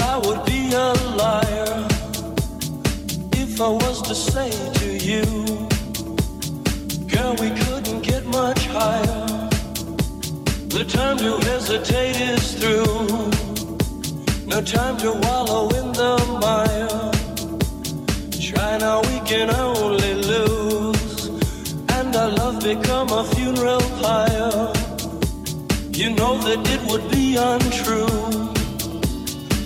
I would be a liar if I was to say to you, Girl, we couldn't get much higher. The time to hesitate is through. No time to wallow in the mire. Try now, we can only lose. And our love become a funeral pyre. You know that it would be untrue.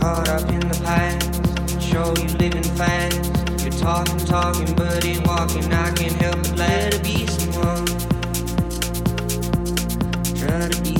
caught up in the past. Show you living fast. You're talking, talking, but ain't walking. I can't help but let it be someone. Try to be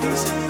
peace.